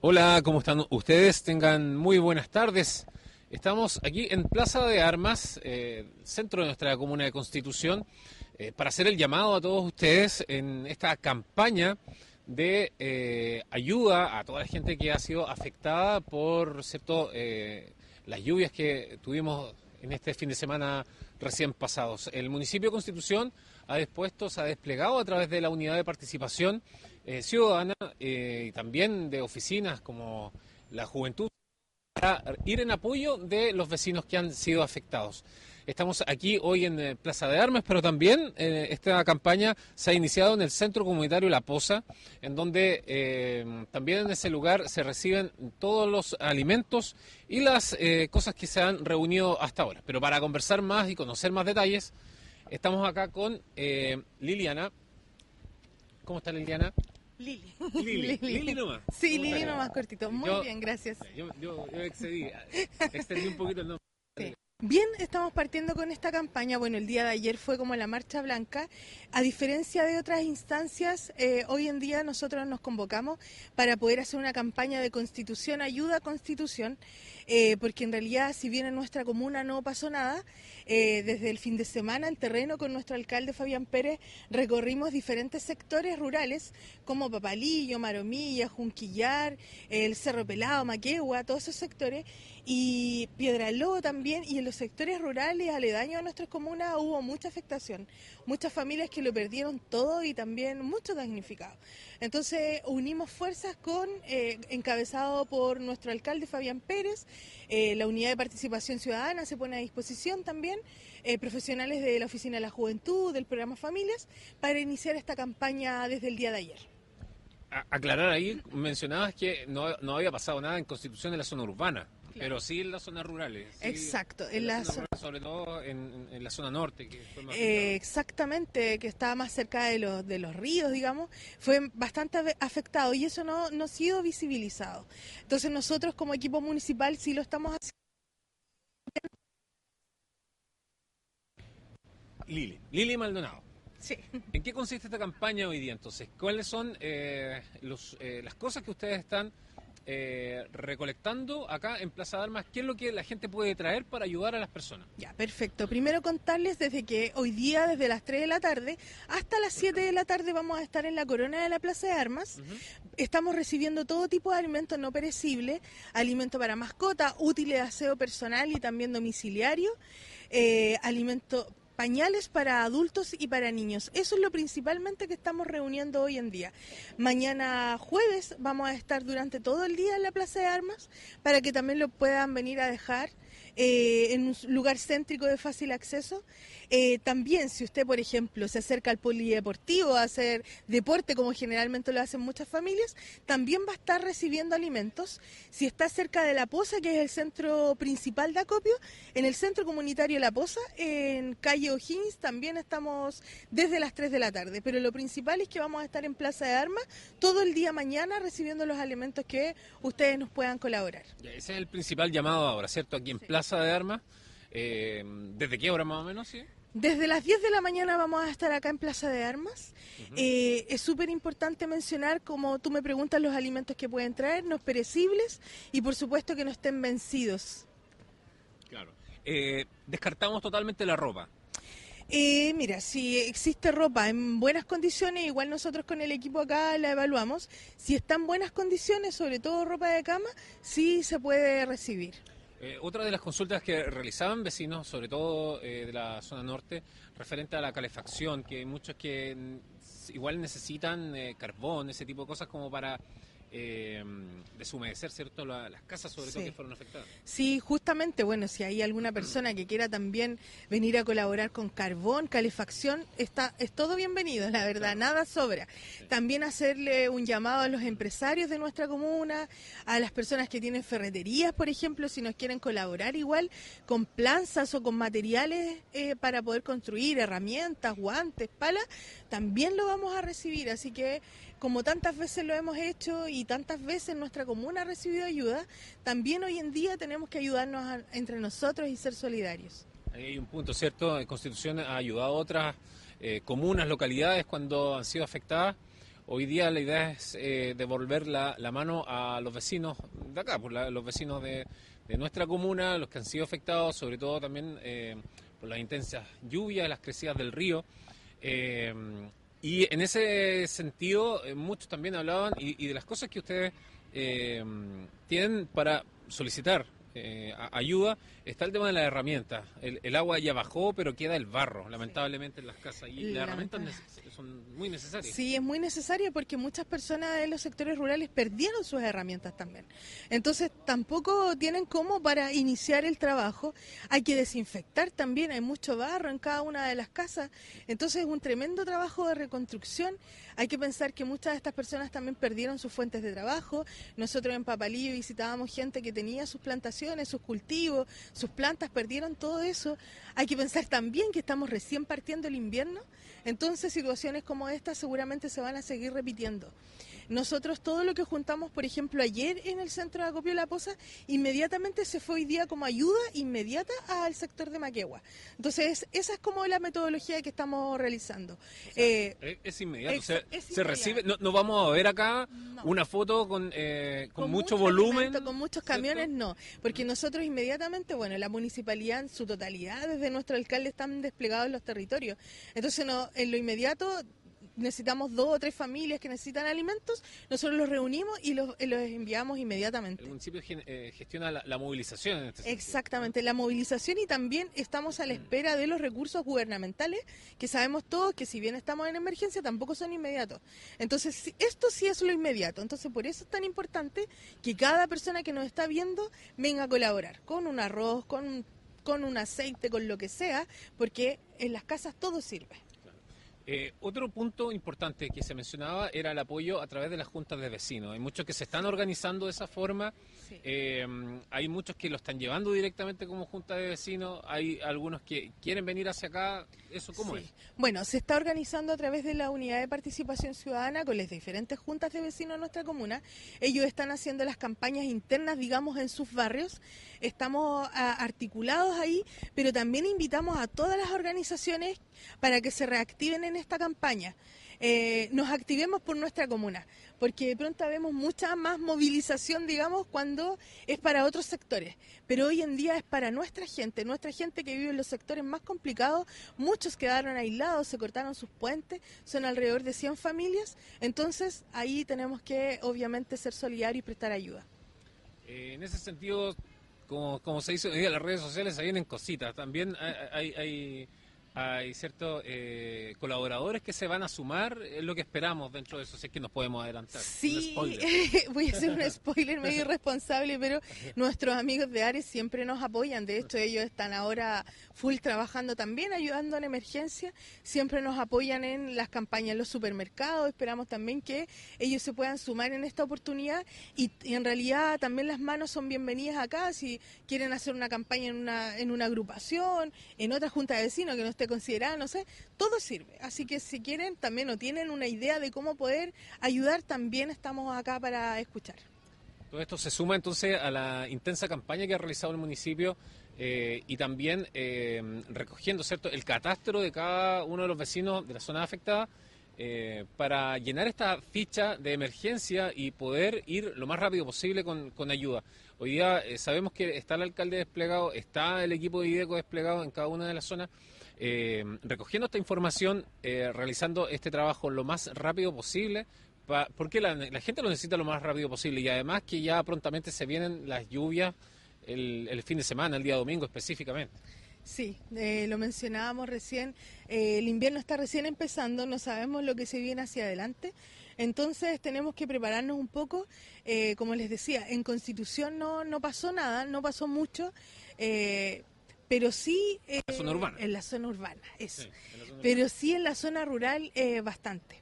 Hola, ¿cómo están ustedes? Tengan muy buenas tardes. Estamos aquí en Plaza de Armas, eh, centro de nuestra comuna de Constitución, eh, para hacer el llamado a todos ustedes en esta campaña de eh, ayuda a toda la gente que ha sido afectada por cierto, las lluvias que tuvimos en este fin de semana recién pasados. El municipio de Constitución ha dispuesto, se ha desplegado a través de la unidad de participación eh, ciudadana eh, y también de oficinas como la juventud para ir en apoyo de los vecinos que han sido afectados. Estamos aquí hoy en eh, Plaza de Armas, pero también esta campaña se ha iniciado en el Centro Comunitario La Poza, en donde también en ese lugar se reciben todos los alimentos y las cosas que se han reunido hasta ahora. Pero para conversar más y conocer más detalles, estamos acá con Liliana. ¿Cómo está Liliana? Lili. Lili. Lili nomás. Sí, ¿Cómo Lili nomás cortito. Muy Yo- bien, gracias. Yo, yo, yo excedí, extendí un poquito el nombre. Bien, estamos partiendo con esta campaña. Bueno, el día de ayer fue como la Marcha Blanca. A diferencia de otras instancias, eh, hoy en día nosotros nos convocamos para poder hacer una campaña de constitución, ayuda a constitución, eh, porque en realidad, si bien en nuestra comuna no pasó nada, eh, desde el fin de semana en terreno con nuestro alcalde Fabián Pérez recorrimos diferentes sectores rurales como Papalillo, Maromilla, Junquillar, el Cerro Pelado, Maquegua, todos esos sectores y Piedraló también y en los sectores rurales aledaños a nuestras comunas hubo mucha afectación, muchas familias que lo perdieron todo y también muchos damnificados. Entonces unimos fuerzas con, eh, encabezado por nuestro alcalde Fabián Pérez, eh, la unidad de participación ciudadana se pone a disposición también, eh, profesionales de la Oficina de la Juventud, del programa Familias, para iniciar esta campaña desde el día de ayer. Aclarar ahí, mencionabas que no, no había pasado nada en Constitución en la zona urbana, pero sí en las zonas rurales. sí, Exacto, en la zona zo- rural, sobre todo en, en- en la zona norte, que fue más Eh, exactamente, que estaba más cerca de los, de los ríos, digamos, fue bastante afectado y eso no, no ha sido visibilizado. Entonces nosotros como equipo municipal sí lo estamos haciendo. Lili, Lili Maldonado. Sí. ¿En qué consiste esta campaña hoy día entonces? ¿Cuáles son eh, los, eh, las cosas que ustedes están eh, recolectando acá en Plaza de Armas? ¿Qué es lo que la gente puede traer para ayudar a las personas? Ya, perfecto. Primero contarles desde que hoy día, desde las 3 de la tarde hasta las 7 de la tarde, vamos a estar en la corona de la Plaza de Armas. Estamos recibiendo todo tipo de alimentos no perecibles, alimento para mascota, útiles de aseo personal y también domiciliario, eh, alimento pañales para adultos y para niños. Eso es lo principalmente que estamos reuniendo hoy en día. Mañana jueves vamos a estar durante todo el día en la Plaza de Armas para que también lo puedan venir a dejar eh, en un lugar céntrico de fácil acceso. Eh, también, si usted, por ejemplo, se acerca al polideportivo a hacer deporte, como generalmente lo hacen muchas familias, también va a estar recibiendo alimentos. Si está cerca de La Poza, que es el centro principal de acopio, en el centro comunitario La Poza, en calle O'Higgins, también estamos desde las 3 de la tarde. Pero lo principal es que vamos a estar en Plaza de Armas todo el día mañana recibiendo los alimentos que ustedes nos puedan colaborar. Ese es el principal llamado ahora, ¿cierto? Aquí en Plaza de Armas. Eh, ¿Desde qué hora más o menos? Sí? Desde las 10 de la mañana vamos a estar acá en Plaza de Armas. Eh, es súper importante mencionar, como tú me preguntas, los alimentos que pueden traer, no perecibles y por supuesto que no estén vencidos. Claro. Eh, descartamos totalmente la ropa. Eh, mira, si existe ropa en buenas condiciones, igual nosotros con el equipo acá la evaluamos. Si está en buenas condiciones, sobre todo ropa de cama, sí se puede recibir. Eh, otra de las consultas que realizaban vecinos, sobre todo eh, de la zona norte, referente a la calefacción, que hay muchos que igual necesitan eh, carbón, ese tipo de cosas como para eh, deshumedecer, ¿cierto? La- las casas, sobre todo, Sí. que fueron afectadas. Sí, justamente, bueno, si hay alguna persona que quiera también venir a colaborar con carbón, calefacción, está, es todo bienvenido, la verdad, nada sobra. También hacerle un llamado a los empresarios de nuestra comuna, a las personas que tienen ferreterías, por ejemplo, si nos quieren colaborar igual con planzas o con materiales eh, para poder construir, herramientas, guantes, palas, también lo vamos a recibir. Así que, como tantas veces lo hemos hecho y tantas veces nuestra comuna ha recibido ayuda, también hoy en día tenemos que ayudarnos entre nosotros y ser solidarios. Hay un punto, ¿cierto? Constitución ha ayudado a otras eh, comunas, localidades cuando han sido afectadas. Hoy día la idea es eh, devolver la, mano a los vecinos de acá, por los vecinos de, nuestra comuna, los que han sido afectados, sobre todo también eh, por las intensas lluvias, las crecidas del río. Y en ese sentido, muchos también hablaban y, de las cosas que ustedes tienen para solicitar eh, ayuda, está el tema de las herramientas. El, agua ya bajó, pero queda el barro, lamentablemente, en las casas. Y las herramientas son muy necesarias. Sí, es muy necesario porque muchas personas de los sectores rurales perdieron sus herramientas también. Entonces, tampoco tienen cómo para iniciar el trabajo. Hay que desinfectar también, hay mucho barro en cada una de las casas. Entonces, es un tremendo trabajo de reconstrucción. Hay que pensar que muchas de estas personas también perdieron sus fuentes de trabajo. Nosotros en Papalillo visitábamos gente que tenía sus plantaciones sus cultivos, sus plantas perdieron todo eso. Hay que pensar también que estamos recién partiendo el invierno, entonces situaciones como esta seguramente se van a seguir repitiendo. Nosotros todo lo que juntamos, por ejemplo, ayer en el centro de acopio La Poza, inmediatamente se fue hoy día como ayuda inmediata al sector de Maquegua. Entonces, esa es como la metodología que estamos realizando. Eh, es, inmediato, se recibe, no, vamos a ver acá una foto con, eh, con, mucho, volumen. con muchos camiones, no, porque nosotros inmediatamente, bueno, la municipalidad en su totalidad, desde nuestro alcalde, están desplegados en los territorios. Entonces, no, en lo inmediato necesitamos dos o tres familias que necesitan alimentos, nosotros los reunimos y los, enviamos inmediatamente. El municipio eh, gestiona la, movilización en este Exactamente, la movilización y también estamos a la mm. espera de los recursos gubernamentales, que sabemos todos que si bien estamos en emergencia, tampoco son inmediatos. Entonces, esto sí es lo inmediato. Entonces, por eso es tan importante que cada persona que nos está viendo venga a colaborar con un arroz, con, con un aceite, con lo que sea, porque en las casas todo sirve. Eh, otro punto importante que se mencionaba era el apoyo a través de las juntas de vecinos. Hay muchos que se están organizando de esa forma, eh, hay muchos que lo están llevando directamente como junta de vecinos, hay algunos que quieren venir hacia acá. ¿Eso cómo es? Bueno, se está organizando a través de la unidad de participación ciudadana con las diferentes juntas de vecinos de nuestra comuna. Ellos están haciendo las campañas internas, digamos, en sus barrios. Estamos ah, articulados ahí, pero también invitamos a todas las organizaciones para que se reactiven en esta campaña. Eh, nos activemos por nuestra comuna, porque de pronto vemos mucha más movilización, digamos, cuando es para otros sectores, pero hoy en día es para nuestra gente, nuestra gente que vive en los sectores más complicados, muchos quedaron aislados, se cortaron sus puentes, son alrededor de 100 familias, entonces ahí tenemos que obviamente ser solidarios y prestar ayuda. Eh, en ese sentido, como, como se dice en las redes sociales, se vienen cositas, también hay hay ciertos eh, colaboradores que se van a sumar, es lo que esperamos dentro de eso, si es que nos podemos adelantar. Sí, voy a hacer un spoiler medio irresponsable, pero nuestros amigos de Ares siempre nos apoyan, de hecho ellos están ahora full trabajando también, ayudando en emergencia, siempre nos apoyan en las campañas en los supermercados, esperamos también que ellos se puedan sumar en esta oportunidad. Y, en realidad también las manos son bienvenidas acá, si quieren hacer una campaña en una, en una agrupación, en otra junta de vecinos que no esté considerada, no sé, todo sirve. Así que si quieren también o tienen una idea de cómo poder ayudar, también estamos acá para escuchar. Todo esto se suma entonces a la intensa campaña que ha realizado el municipio eh, y también eh, recogiendo cierto el catastro de cada uno de los vecinos de la zona afectada eh, para llenar esta ficha de emergencia y poder ir lo más rápido posible con, con ayuda. Hoy día sabemos que está el alcalde desplegado, está el equipo de IDECO desplegado en cada una de las zonas eh, recogiendo esta información, eh, realizando este trabajo lo más rápido posible, porque la, gente lo necesita lo más rápido posible y además que ya prontamente se vienen las lluvias el, fin de semana, el día domingo específicamente. Sí, eh, lo mencionábamos recién, el invierno está recién empezando, no sabemos lo que se viene hacia adelante, entonces tenemos que prepararnos un poco, como les decía, en Constitución no, no pasó nada, no pasó mucho, pero sí en la zona urbana, en la zona urbana, eso. pero sí en la zona rural eh, bastante.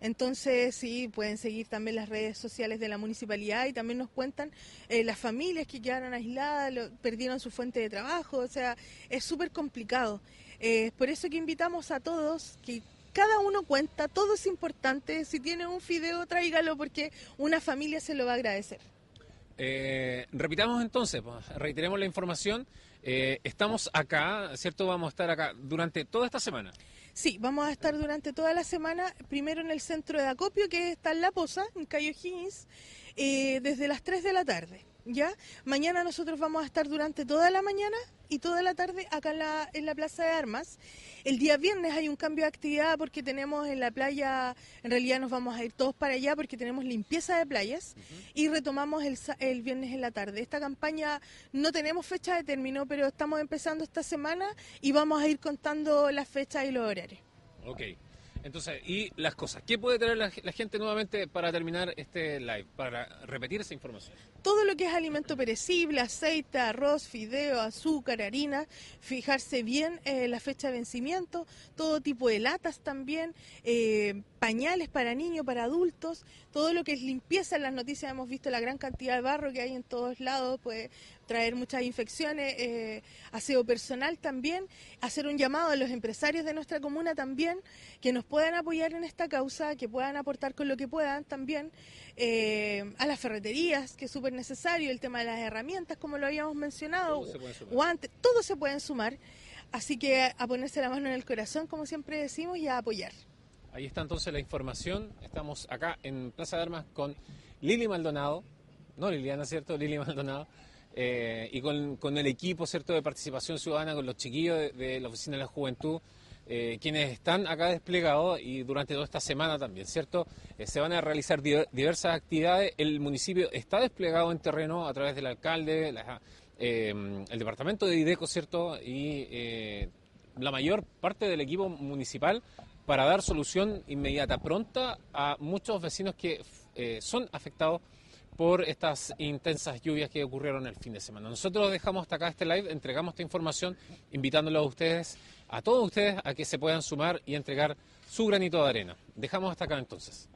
Entonces, sí, pueden seguir también las redes sociales de la municipalidad y también nos cuentan eh, las familias que quedaron aisladas, perdieron su fuente de trabajo, o sea, es súper complicado. Eh, por eso que invitamos a todos que cada uno cuenta, todo es importante, si tiene un fideo, tráigalo porque una familia se lo va a agradecer. Repitamos entonces, reiteremos la información. Eh, estamos acá, ¿cierto? Vamos a estar acá durante toda esta semana. Sí, vamos a estar durante toda la semana, primero en el centro de acopio, que está en La Poza, en Cayo Higgins, eh, desde las 3 de la tarde. ¿Ya? Mañana nosotros vamos a estar durante toda la mañana y toda la tarde acá en la, en la Plaza de Armas. El día viernes hay un cambio de actividad porque tenemos en la playa, en realidad nos vamos a ir todos para allá porque tenemos limpieza de playas y retomamos el, el viernes en la tarde. Esta campaña no tenemos fecha de término, pero estamos empezando esta semana y vamos a ir contando las fechas y los horarios. Ok. Entonces, y las cosas. ¿Qué puede traer la, gente nuevamente para terminar este live, para repetir esa información? Todo lo que es alimento perecible, aceite, arroz, fideo, azúcar, harina, fijarse bien eh, la fecha de vencimiento, todo tipo de latas también, eh, pañales para niños, para adultos, todo lo que es limpieza. En las noticias hemos visto la gran cantidad de barro que hay en todos lados, puede traer muchas infecciones, eh, aseo personal también, hacer un llamado a los empresarios de nuestra comuna también, que nos puedan apoyar en esta causa, que puedan aportar con lo que puedan también, eh, a las ferreterías, que es súper necesario, el tema de las herramientas, como lo habíamos mencionado, guantes, todo se pueden sumar. Así que a ponerse la mano en el corazón, como siempre decimos, y a apoyar. Ahí está entonces la información. Estamos acá en Plaza de Armas con Lili Maldonado, no Liliana, ¿cierto? Lili Maldonado. Eh, y con, el equipo, ¿cierto?, de participación ciudadana, con los chiquillos de, la Oficina de la Juventud, eh, quienes están acá desplegados y durante toda esta semana también, ¿cierto? Eh, se van a realizar diversas actividades. El municipio está desplegado en terreno a través del alcalde, el departamento de IDECO, ¿cierto? Y la mayor parte del equipo municipal para dar solución inmediata, pronta a muchos vecinos que son afectados por estas intensas lluvias que ocurrieron el fin de semana. Nosotros dejamos hasta acá este live, entregamos esta información, invitándolos a ustedes, a todos ustedes, a que se puedan sumar y entregar su granito de arena. Dejamos hasta acá entonces.